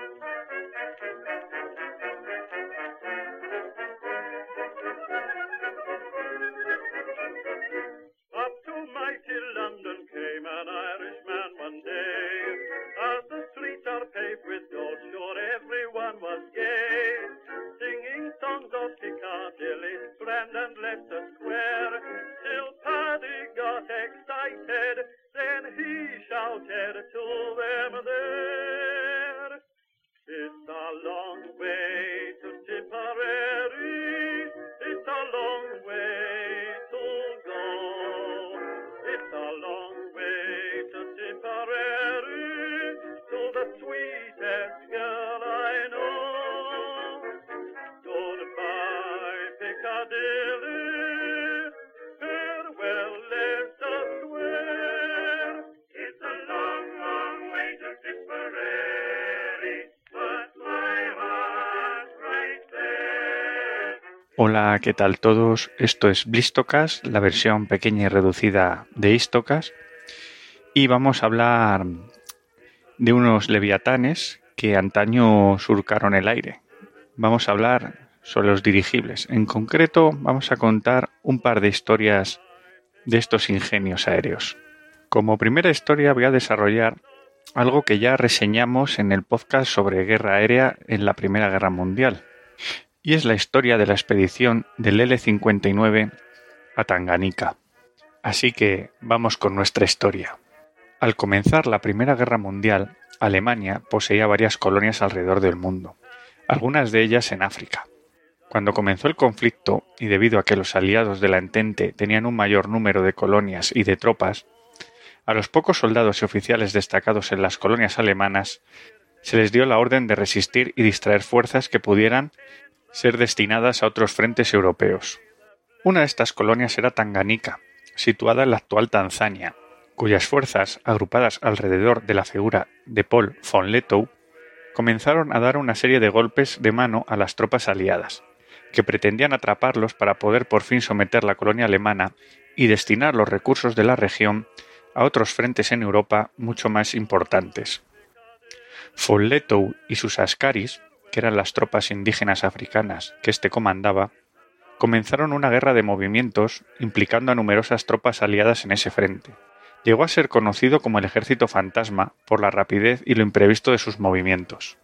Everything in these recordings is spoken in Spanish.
Thank you. Hola, ¿qué tal todos? Esto es Blistocast, la versión pequeña y reducida de Istocast. Y vamos a hablar de unos leviatanes que antaño surcaron el aire. Vamos a hablar sobre los dirigibles. En concreto, vamos a contar un par de historias de estos ingenios aéreos. Como primera historia voy a desarrollar algo que ya reseñamos en el podcast sobre guerra aérea en la Primera Guerra Mundial y es la historia de la expedición del L-59 a Tanganica. Así que vamos con nuestra historia. Al comenzar la Primera Guerra Mundial, Alemania poseía varias colonias alrededor del mundo, algunas de ellas en África. Cuando comenzó el conflicto, y debido a que los aliados de la Entente tenían un mayor número de colonias y de tropas, a los pocos soldados y oficiales destacados en las colonias alemanas se les dio la orden de resistir y distraer fuerzas que pudieran ser destinadas a otros frentes europeos. Una de estas colonias era Tanganica, situada en la actual Tanzania, cuyas fuerzas, agrupadas alrededor de la figura de Paul von Lettow, comenzaron a dar una serie de golpes de mano a las tropas aliadas, que pretendían atraparlos para poder por fin someter la colonia alemana y destinar los recursos de la región a otros frentes en Europa mucho más importantes. Von Lettow y sus askaris, que eran las tropas indígenas africanas que éste comandaba, comenzaron una guerra de movimientos implicando a numerosas tropas aliadas en ese frente. Llegó a ser conocido como el ejército fantasma por la rapidez y lo imprevisto de sus movimientos.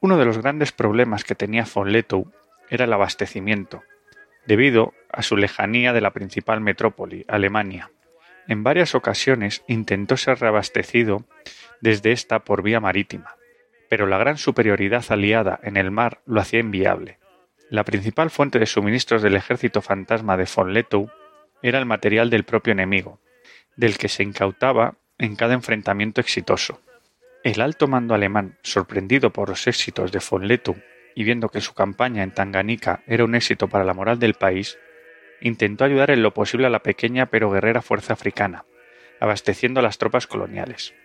Uno de los grandes problemas que tenía von Lettow era el abastecimiento, debido a su lejanía de la principal metrópoli, Alemania. En varias ocasiones intentó ser reabastecido desde esta por vía marítima, pero la gran superioridad aliada en el mar lo hacía inviable. La principal fuente de suministros del ejército fantasma de von Lettow era el material del propio enemigo, del que se incautaba en cada enfrentamiento exitoso. El alto mando alemán, sorprendido por los éxitos de von Lettow y viendo que su campaña en Tanganica era un éxito para la moral del país, intentó ayudar en lo posible a la pequeña pero guerrera fuerza africana, abasteciendo a las tropas coloniales.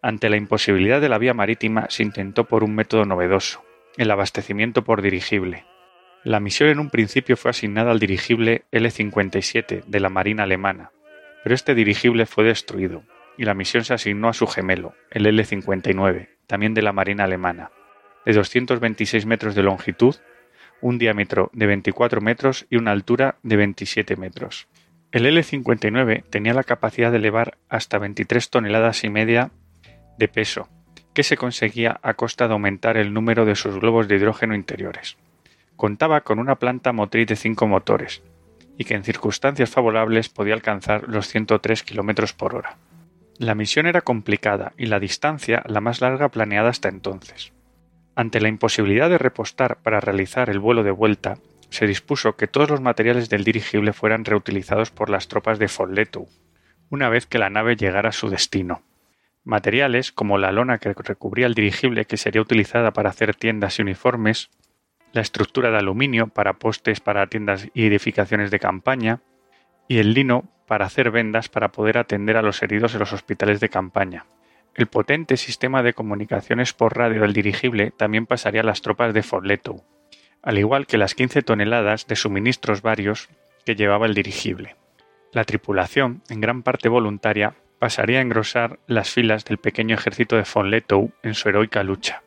Ante la imposibilidad de la vía marítima se intentó por un método novedoso, el abastecimiento por dirigible. La misión en un principio fue asignada al dirigible L-57 de la Marina alemana, pero este dirigible fue destruido y la misión se asignó a su gemelo, el L-59, también de la Marina alemana, de 226 metros de longitud, un diámetro de 24 metros y una altura de 27 metros. El L-59 tenía la capacidad de elevar hasta 23 toneladas y media de peso, que se conseguía a costa de aumentar el número de sus globos de hidrógeno interiores. Contaba con una planta motriz de 5 motores, y que en circunstancias favorables podía alcanzar los 103 km por hora. La misión era complicada y la distancia la más larga planeada hasta entonces. Ante la imposibilidad de repostar para realizar el vuelo de vuelta, se dispuso que todos los materiales del dirigible fueran reutilizados por las tropas de von Lettow, una vez que la nave llegara a su destino. Materiales como la lona que recubría el dirigible que sería utilizada para hacer tiendas y uniformes, la estructura de aluminio para postes para tiendas y edificaciones de campaña, y el lino para hacer vendas para poder atender a los heridos en los hospitales de campaña. El potente sistema de comunicaciones por radio del dirigible también pasaría a las tropas de von Lettow, al igual que las 15 toneladas de suministros varios que llevaba el dirigible. La tripulación, en gran parte voluntaria, pasaría a engrosar las filas del pequeño ejército de von Lettow en su heroica lucha.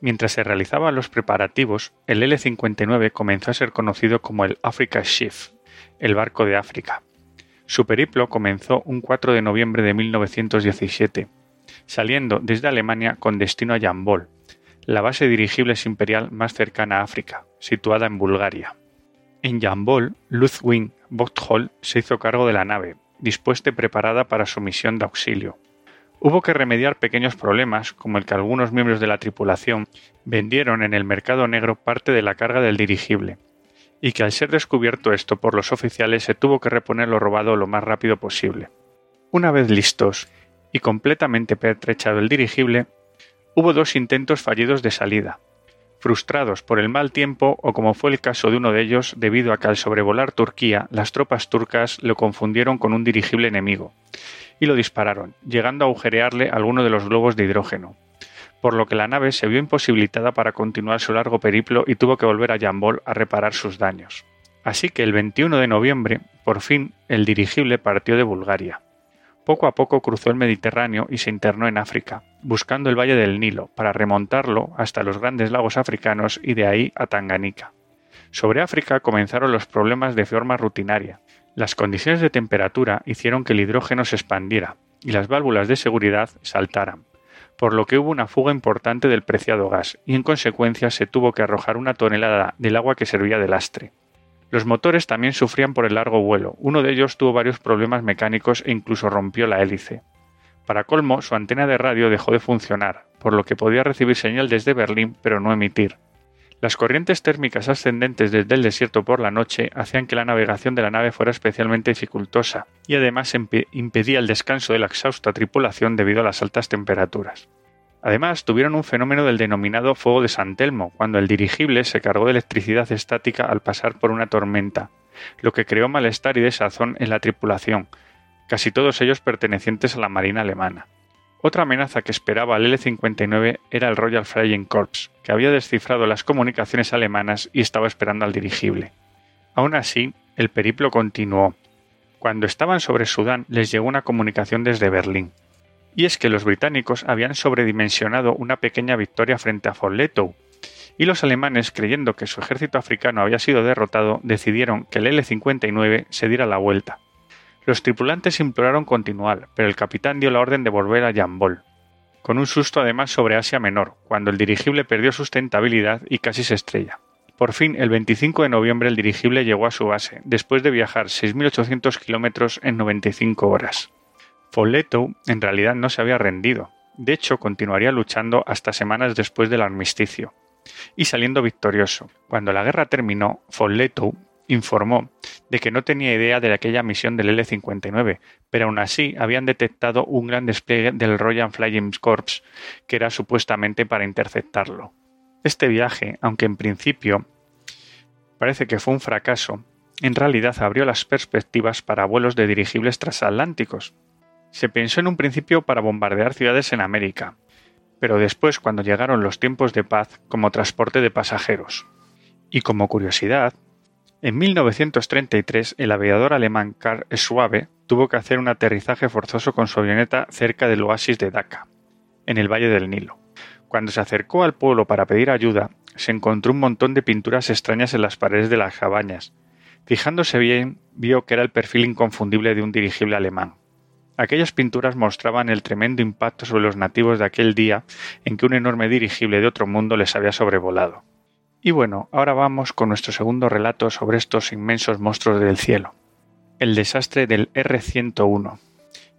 Mientras se realizaban los preparativos, el L-59 comenzó a ser conocido como el Africa Ship, el barco de África. Su periplo comenzó un 4 de noviembre de 1917, saliendo desde Alemania con destino a Jambol, la base de dirigibles imperial más cercana a África, situada en Bulgaria. En Jambol, Ludwig Bochthold se hizo cargo de la nave, dispuesta y preparada para su misión de auxilio. Hubo que remediar pequeños problemas, como el que algunos miembros de la tripulación vendieron en el mercado negro parte de la carga del dirigible, y que al ser descubierto esto por los oficiales se tuvo que reponer lo robado lo más rápido posible. Una vez listos y completamente pertrechado el dirigible, hubo dos intentos fallidos de salida, frustrados por el mal tiempo o como fue el caso de uno de ellos debido a que al sobrevolar Turquía las tropas turcas lo confundieron con un dirigible enemigo, y lo dispararon, llegando a agujerearle alguno de los globos de hidrógeno, por lo que la nave se vio imposibilitada para continuar su largo periplo y tuvo que volver a Jambol a reparar sus daños. Así que el 21 de noviembre, por fin, el dirigible partió de Bulgaria. Poco a poco cruzó el Mediterráneo y se internó en África, buscando el Valle del Nilo, para remontarlo hasta los grandes lagos africanos y de ahí a Tanganica. Sobre África comenzaron los problemas de forma rutinaria, las condiciones de temperatura hicieron que el hidrógeno se expandiera y las válvulas de seguridad saltaran, por lo que hubo una fuga importante del preciado gas y en consecuencia se tuvo que arrojar una tonelada del agua que servía de lastre. Los motores también sufrían por el largo vuelo, uno de ellos tuvo varios problemas mecánicos e incluso rompió la hélice. Para colmo, su antena de radio dejó de funcionar, por lo que podía recibir señal desde Berlín pero no emitir, las corrientes térmicas ascendentes desde el desierto por la noche hacían que la navegación de la nave fuera especialmente dificultosa y además impedía el descanso de la exhausta tripulación debido a las altas temperaturas. Además, tuvieron un fenómeno del denominado fuego de San Telmo, cuando el dirigible se cargó de electricidad estática al pasar por una tormenta, lo que creó malestar y desazón en la tripulación, casi todos ellos pertenecientes a la Marina alemana. Otra amenaza que esperaba al L-59 era el Royal Flying Corps, que había descifrado las comunicaciones alemanas y estaba esperando al dirigible. Aún así, el periplo continuó. Cuando estaban sobre Sudán les llegó una comunicación desde Berlín. Y es que los británicos habían sobredimensionado una pequeña victoria frente a Folletou, y los alemanes, creyendo que su ejército africano había sido derrotado, decidieron que el L-59 se diera la vuelta. Los tripulantes imploraron continuar, pero el capitán dio la orden de volver a Jambol, con un susto además sobre Asia Menor, cuando el dirigible perdió sustentabilidad y casi se estrella. Por fin, el 25 de noviembre el dirigible llegó a su base, después de viajar 6.800 kilómetros en 95 horas. Folleto en realidad no se había rendido, de hecho continuaría luchando hasta semanas después del armisticio, y saliendo victorioso. Cuando la guerra terminó, Folleto informó de que no tenía idea de aquella misión del L-59, pero aún así habían detectado un gran despliegue del Royal Flying Corps que era supuestamente para interceptarlo. Este viaje, aunque en principio parece que fue un fracaso, en realidad abrió las perspectivas para vuelos de dirigibles transatlánticos. Se pensó en un principio para bombardear ciudades en América, pero después cuando llegaron los tiempos de paz como transporte de pasajeros. Y como curiosidad, en 1933, el aviador alemán Karl Schwabe tuvo que hacer un aterrizaje forzoso con su avioneta cerca del oasis de Dhaka, en el Valle del Nilo. Cuando se acercó al pueblo para pedir ayuda, se encontró un montón de pinturas extrañas en las paredes de las cabañas. Fijándose bien, vio que era el perfil inconfundible de un dirigible alemán. Aquellas pinturas mostraban el tremendo impacto sobre los nativos de aquel día en que un enorme dirigible de otro mundo les había sobrevolado. Y bueno, ahora vamos con nuestro segundo relato sobre estos inmensos monstruos del cielo. El desastre del R-101.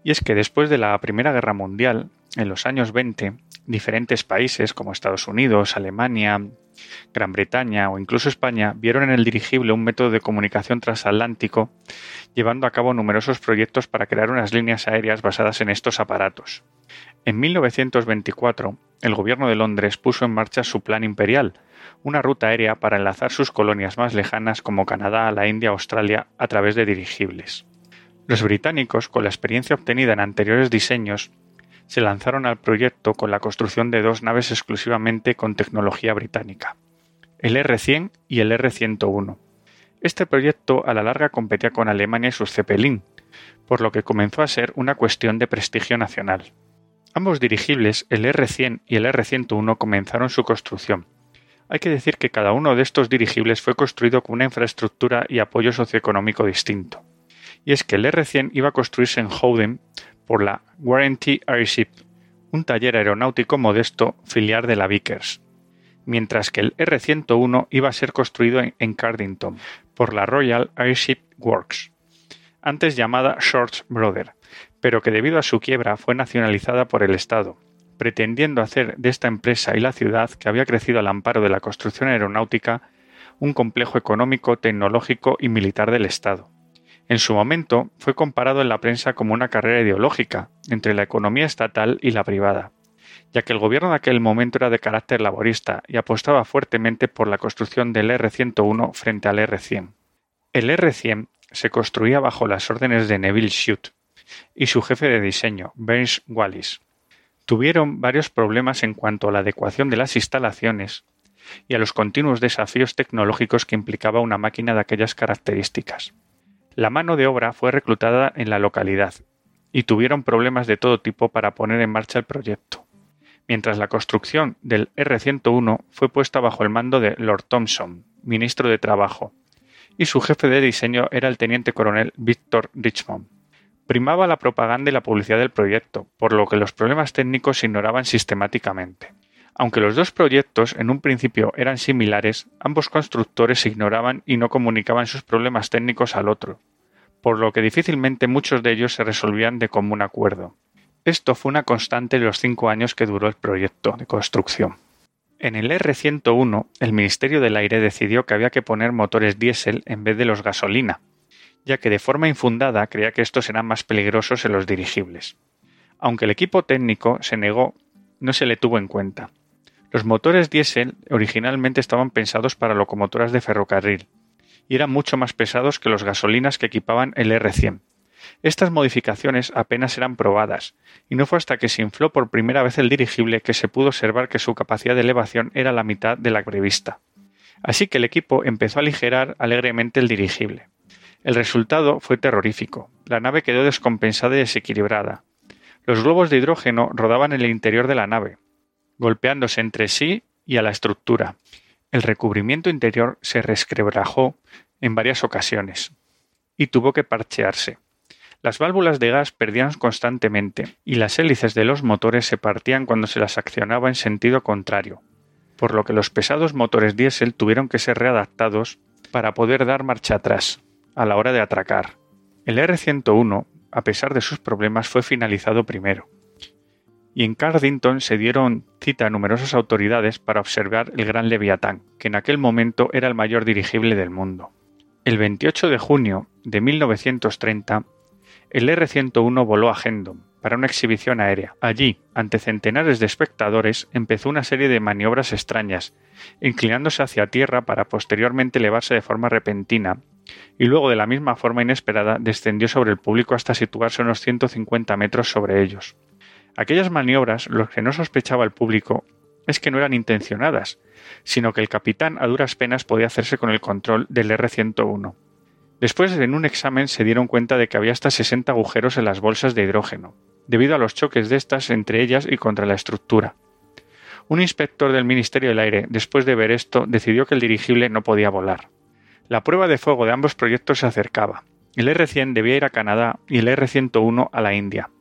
Y es que después de la Primera Guerra Mundial, en los años 20, diferentes países como Estados Unidos, Alemania, Gran Bretaña o incluso España vieron en el dirigible un método de comunicación transatlántico, llevando a cabo numerosos proyectos para crear unas líneas aéreas basadas en estos aparatos. En 1924, el gobierno de Londres puso en marcha su Plan Imperial, una ruta aérea para enlazar sus colonias más lejanas como Canadá, la India, Australia a través de dirigibles. Los británicos, con la experiencia obtenida en anteriores diseños, se lanzaron al proyecto con la construcción de dos naves exclusivamente con tecnología británica, el R-100 y el R-101. Este proyecto a la larga competía con Alemania y sus Zeppelin, por lo que comenzó a ser una cuestión de prestigio nacional. Ambos dirigibles, el R-100 y el R-101, comenzaron su construcción. Hay que decir que cada uno de estos dirigibles fue construido con una infraestructura y apoyo socioeconómico distinto. Y es que el R-100 iba a construirse en Howden por la Warranty Airship, un taller aeronáutico modesto filial de la Vickers, mientras que el R-101 iba a ser construido en Cardington por la Royal Airship Works, antes llamada Shorts Brother, pero que debido a su quiebra fue nacionalizada por el Estado, pretendiendo hacer de esta empresa y la ciudad, que había crecido al amparo de la construcción aeronáutica, un complejo económico, tecnológico y militar del Estado. En su momento fue comparado en la prensa como una carrera ideológica entre la economía estatal y la privada, ya que el gobierno de aquel momento era de carácter laborista y apostaba fuertemente por la construcción del R-101 frente al R-100. El R-100 se construía bajo las órdenes de Neville Shute y su jefe de diseño, Burns Wallis. Tuvieron varios problemas en cuanto a la adecuación de las instalaciones y a los continuos desafíos tecnológicos que implicaba una máquina de aquellas características. La mano de obra fue reclutada en la localidad y tuvieron problemas de todo tipo para poner en marcha el proyecto, mientras la construcción del R-101 fue puesta bajo el mando de Lord Thompson, ministro de Trabajo, y su jefe de diseño era el teniente coronel Victor Richmond. Primaba la propaganda y la publicidad del proyecto, por lo que los problemas técnicos se ignoraban sistemáticamente. Aunque los dos proyectos en un principio eran similares, ambos constructores se ignoraban y no comunicaban sus problemas técnicos al otro, por lo que difícilmente muchos de ellos se resolvían de común acuerdo. Esto fue una constante en los cinco años que duró el proyecto de construcción. En el R-101, el Ministerio del Aire decidió que había que poner motores diésel en vez de los gasolina, ya que de forma infundada creía que estos eran más peligrosos en los dirigibles. Aunque el equipo técnico se negó, no se le tuvo en cuenta. Los motores diésel originalmente estaban pensados para locomotoras de ferrocarril y eran mucho más pesados que los gasolinas que equipaban el R100. Estas modificaciones apenas eran probadas, y no fue hasta que se infló por primera vez el dirigible que se pudo observar que su capacidad de elevación era la mitad de la prevista. Así que el equipo empezó a aligerar alegremente el dirigible. El resultado fue terrorífico. La nave quedó descompensada y desequilibrada. Los globos de hidrógeno rodaban en el interior de la nave, golpeándose entre sí y a la estructura. El recubrimiento interior se resquebrajó en varias ocasiones y tuvo que parchearse. Las válvulas de gas perdían constantemente y las hélices de los motores se partían cuando se las accionaba en sentido contrario, por lo que los pesados motores diésel tuvieron que ser readaptados para poder dar marcha atrás a la hora de atracar. El R-101, a pesar de sus problemas, fue finalizado primero. Y en Cardington se dieron cita a numerosas autoridades para observar el Gran Leviatán, que en aquel momento era el mayor dirigible del mundo. El 28 de junio de 1930, el R-101 voló a Hendon para una exhibición aérea. Allí, ante centenares de espectadores, empezó una serie de maniobras extrañas, inclinándose hacia tierra para posteriormente elevarse de forma repentina y luego de la misma forma inesperada descendió sobre el público hasta situarse unos 150 metros sobre ellos. Aquellas maniobras, lo que no sospechaba el público, es que no eran intencionadas, sino que el capitán a duras penas podía hacerse con el control del R-101. Después, en un examen, se dieron cuenta de que había hasta 60 agujeros en las bolsas de hidrógeno, debido a los choques de estas entre ellas y contra la estructura. Un inspector del Ministerio del Aire, después de ver esto, decidió que el dirigible no podía volar. La prueba de fuego de ambos proyectos se acercaba. El R-100 debía ir a Canadá y el R-101 a la India.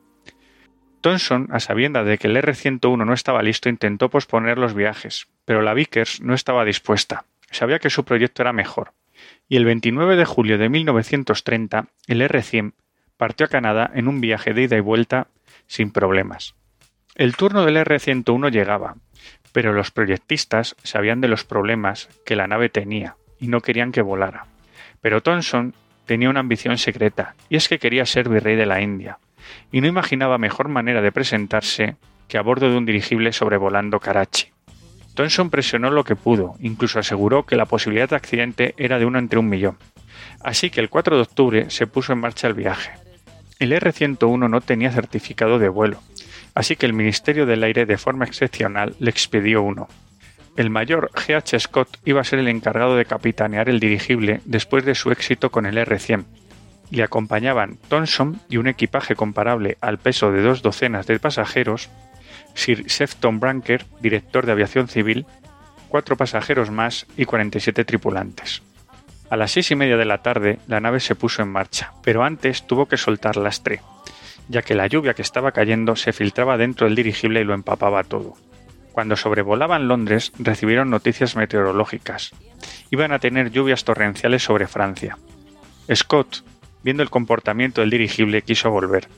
Thomson, a sabiendas de que el R-101 no estaba listo, intentó posponer los viajes, pero la Vickers no estaba dispuesta. Sabía que su proyecto era mejor. Y el 29 de julio de 1930, el R-100 partió a Canadá en un viaje de ida y vuelta sin problemas. El turno del R-101 llegaba, pero los proyectistas sabían de los problemas que la nave tenía y no querían que volara. Pero Thomson tenía una ambición secreta, y es que quería ser virrey de la India, y no imaginaba mejor manera de presentarse que a bordo de un dirigible sobrevolando Karachi. Thomson presionó lo que pudo, incluso aseguró que la posibilidad de accidente era de uno entre un millón. Así que el 4 de octubre se puso en marcha el viaje. El R-101 no tenía certificado de vuelo, así que el Ministerio del Aire de forma excepcional le expidió uno. El mayor G. H. Scott iba a ser el encargado de capitanear el dirigible después de su éxito con el R-100, Le acompañaban Thomson y un equipaje comparable al peso de dos docenas de pasajeros, Sir Sefton Branker, director de aviación civil, cuatro pasajeros más y 47 tripulantes. A las seis y media de la tarde la nave se puso en marcha, pero antes tuvo que soltar lastre, ya que la lluvia que estaba cayendo se filtraba dentro del dirigible y lo empapaba todo. Cuando sobrevolaban Londres recibieron noticias meteorológicas. Iban a tener lluvias torrenciales sobre Francia. Scott, viendo el comportamiento del dirigible, quiso volver,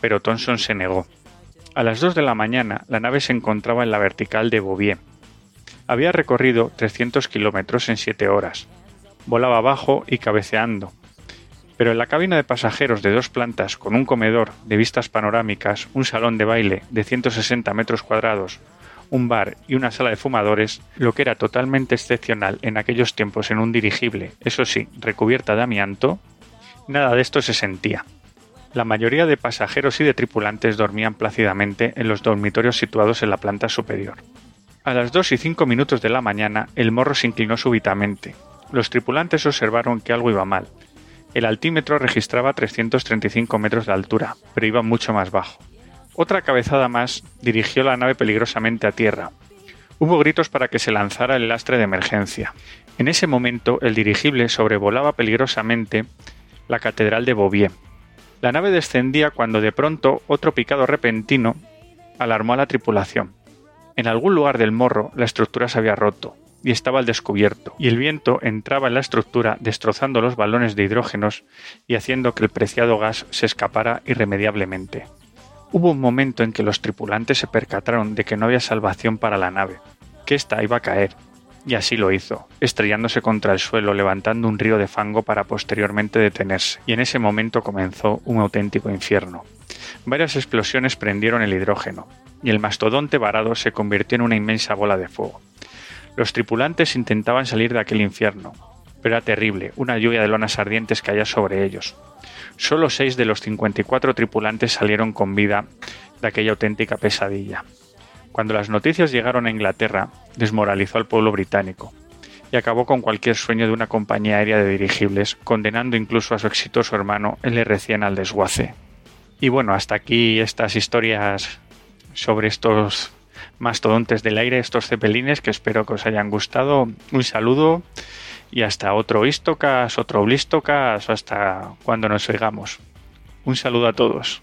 pero Thomson se negó. A las 2 de la mañana la nave se encontraba en la vertical de Bouvier. Había recorrido 300 kilómetros en 7 horas. Volaba bajo y cabeceando. Pero en la cabina de pasajeros de dos plantas con un comedor de vistas panorámicas, un salón de baile de 160 metros cuadrados, un bar y una sala de fumadores, lo que era totalmente excepcional en aquellos tiempos en un dirigible, eso sí, recubierta de amianto, nada de esto se sentía. La mayoría de pasajeros y de tripulantes dormían plácidamente en los dormitorios situados en la planta superior. A las 2 y 5 minutos de la mañana, el morro se inclinó súbitamente. Los tripulantes observaron que algo iba mal. El altímetro registraba 335 metros de altura, pero iba mucho más bajo. Otra cabezada más dirigió la nave peligrosamente a tierra. Hubo gritos para que se lanzara el lastre de emergencia. En ese momento el dirigible sobrevolaba peligrosamente la catedral de Beauvais. La nave descendía cuando de pronto otro picado repentino alarmó a la tripulación. En algún lugar del morro la estructura se había roto y estaba al descubierto, y el viento entraba en la estructura destrozando los balones de hidrógenos y haciendo que el preciado gas se escapara irremediablemente. Hubo un momento en que los tripulantes se percataron de que no había salvación para la nave, que ésta iba a caer, y así lo hizo, estrellándose contra el suelo, levantando un río de fango para posteriormente detenerse, y en ese momento comenzó un auténtico infierno. Varias explosiones prendieron el hidrógeno, y el mastodonte varado se convirtió en una inmensa bola de fuego. Los tripulantes intentaban salir de aquel infierno, pero era terrible, una lluvia de lonas ardientes caía sobre ellos. Solo seis de los 54 tripulantes salieron con vida de aquella auténtica pesadilla. Cuando las noticias llegaron a Inglaterra, desmoralizó al pueblo británico y acabó con cualquier sueño de una compañía aérea de dirigibles, condenando incluso a su exitoso hermano, el R100, al desguace. Y bueno, hasta aquí estas historias sobre estos mastodontes del aire, estos cepelines, que espero que os hayan gustado. Un saludo y hasta otro Istocas, otro Blistocas hasta cuando nos oigamos. Un saludo a todos.